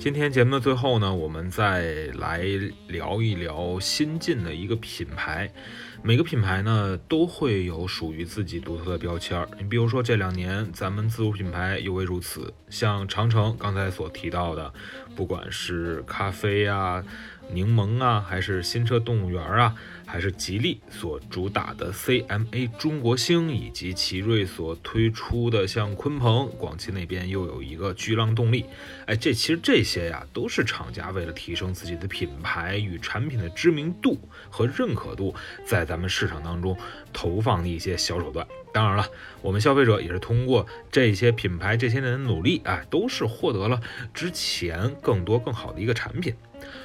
今天节目的最后呢，我们再来聊一聊新进的一个品牌。每个品牌呢都会有属于自己独特的标签儿。你比如说这两年咱们自主品牌尤为如此，像长城刚才所提到的，不管是咖啡啊。柠檬啊，还是新车动物园啊，还是吉利所主打的 CMA 中国星，以及奇瑞所推出的像鲲鹏，广汽那边又有一个巨浪动力。哎，这其实这些呀，都是厂家为了提升自己的品牌与产品的知名度和认可度，在咱们市场当中投放的一些小手段。当然了，我们消费者也是通过这些品牌这些年的努力，啊，都是获得了之前更多更好的一个产品。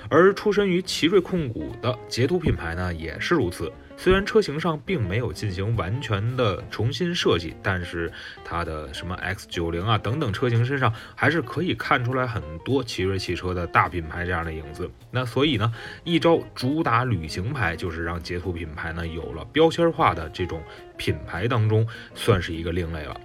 而出身于奇瑞控股的捷途品牌呢，也是如此。虽然车型上并没有进行完全的重新设计，但是它的什么 X 九零啊等等车型身上，还是可以看出来很多奇瑞汽车的大品牌这样的影子。那所以呢，一招主打旅行牌，就是让捷途品牌呢有了标签化的这种品牌当中，算是一个另类了。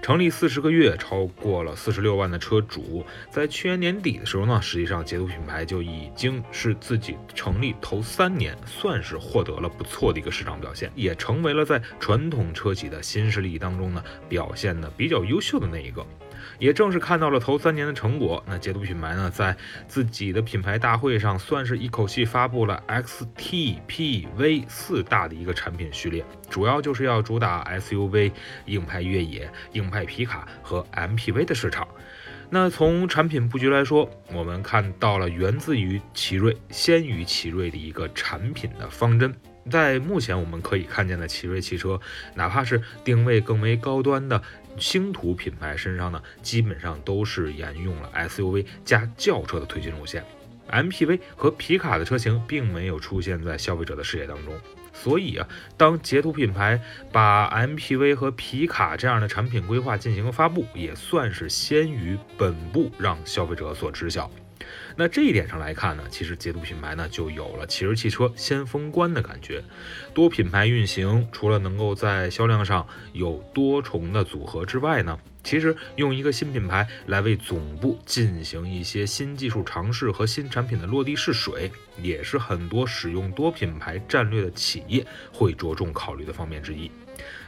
成立四十个月，超过了四十六万的车主，在去年年底的时候呢，实际上捷途品牌就已经是自己成立头三年，算是获得了不错的一个市场表现，也成为了在传统车企的新势力当中呢表现的比较优秀的那一个。也正是看到了头三年的成果，那捷途品牌呢，在自己的品牌大会上，算是一口气发布了 X、T、P、V 四大的一个产品序列，主要就是要主打 SUV、硬派越野、硬派皮卡和 MPV 的市场。那从产品布局来说，我们看到了源自于奇瑞、先于奇瑞的一个产品的方针。在目前我们可以看见的奇瑞汽车，哪怕是定位更为高端的。星途品牌身上呢，基本上都是沿用了 SUV 加轿车的推进路线，MPV 和皮卡的车型并没有出现在消费者的视野当中。所以啊，当捷途品牌把 MPV 和皮卡这样的产品规划进行了发布，也算是先于本部让消费者所知晓。那这一点上来看呢，其实捷途品牌呢就有了奇瑞汽车先锋官的感觉。多品牌运行，除了能够在销量上有多重的组合之外呢，其实用一个新品牌来为总部进行一些新技术尝试和新产品的落地试水，也是很多使用多品牌战略的企业会着重考虑的方面之一。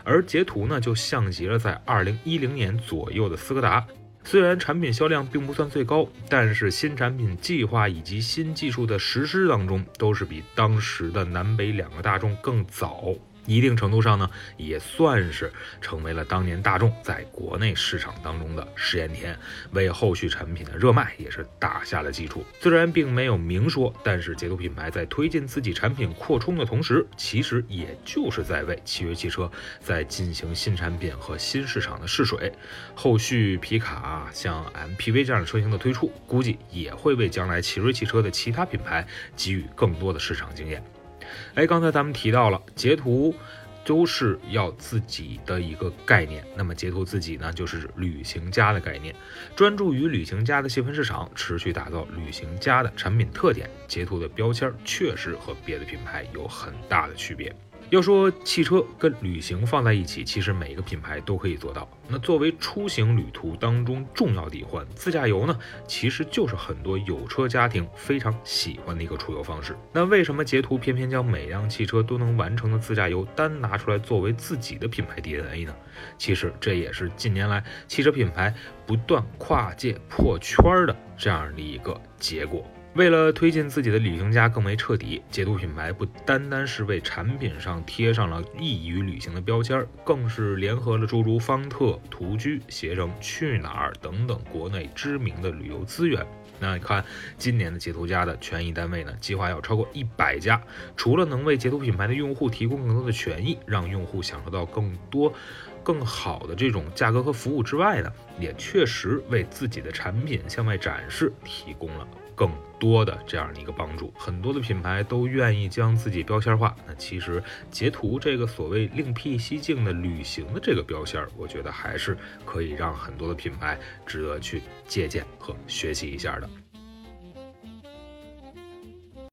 而捷途呢，就像极了在二零一零年左右的斯柯达。虽然产品销量并不算最高，但是新产品计划以及新技术的实施当中，都是比当时的南北两个大众更早。一定程度上呢，也算是成为了当年大众在国内市场当中的试验田，为后续产品的热卖也是打下了基础。虽然并没有明说，但是捷途品牌在推进自己产品扩充的同时，其实也就是在为奇瑞汽车在进行新产品和新市场的试水。后续皮卡像 MPV 这样的车型的推出，估计也会为将来奇瑞汽车的其他品牌给予更多的市场经验。哎，刚才咱们提到了截图，都是要自己的一个概念。那么截图自己呢，就是旅行家的概念，专注于旅行家的细分市场，持续打造旅行家的产品特点。截图的标签确实和别的品牌有很大的区别。要说汽车跟旅行放在一起，其实每个品牌都可以做到。那作为出行旅途当中重要的一环，自驾游呢，其实就是很多有车家庭非常喜欢的一个出游方式。那为什么捷途偏偏将每辆汽车都能完成的自驾游单拿出来作为自己的品牌 DNA 呢？其实这也是近年来汽车品牌不断跨界破圈的这样的一个结果。为了推进自己的旅行家更为彻底，捷途品牌不单单是为产品上贴上了易于旅行的标签，更是联合了诸如方特、途居、携程、去哪儿等等国内知名的旅游资源。那你看，今年的捷途家的权益单位呢，计划要超过一百家。除了能为捷途品牌的用户提供更多的权益，让用户享受到更多、更好的这种价格和服务之外呢，也确实为自己的产品向外展示提供了更。多的这样的一个帮助。很多的品牌都愿意将自己标签化，那其实截图这个所谓另辟蹊径的旅行的这个标签，我觉得还是可以让很多的品牌值得去借鉴和学习一下的。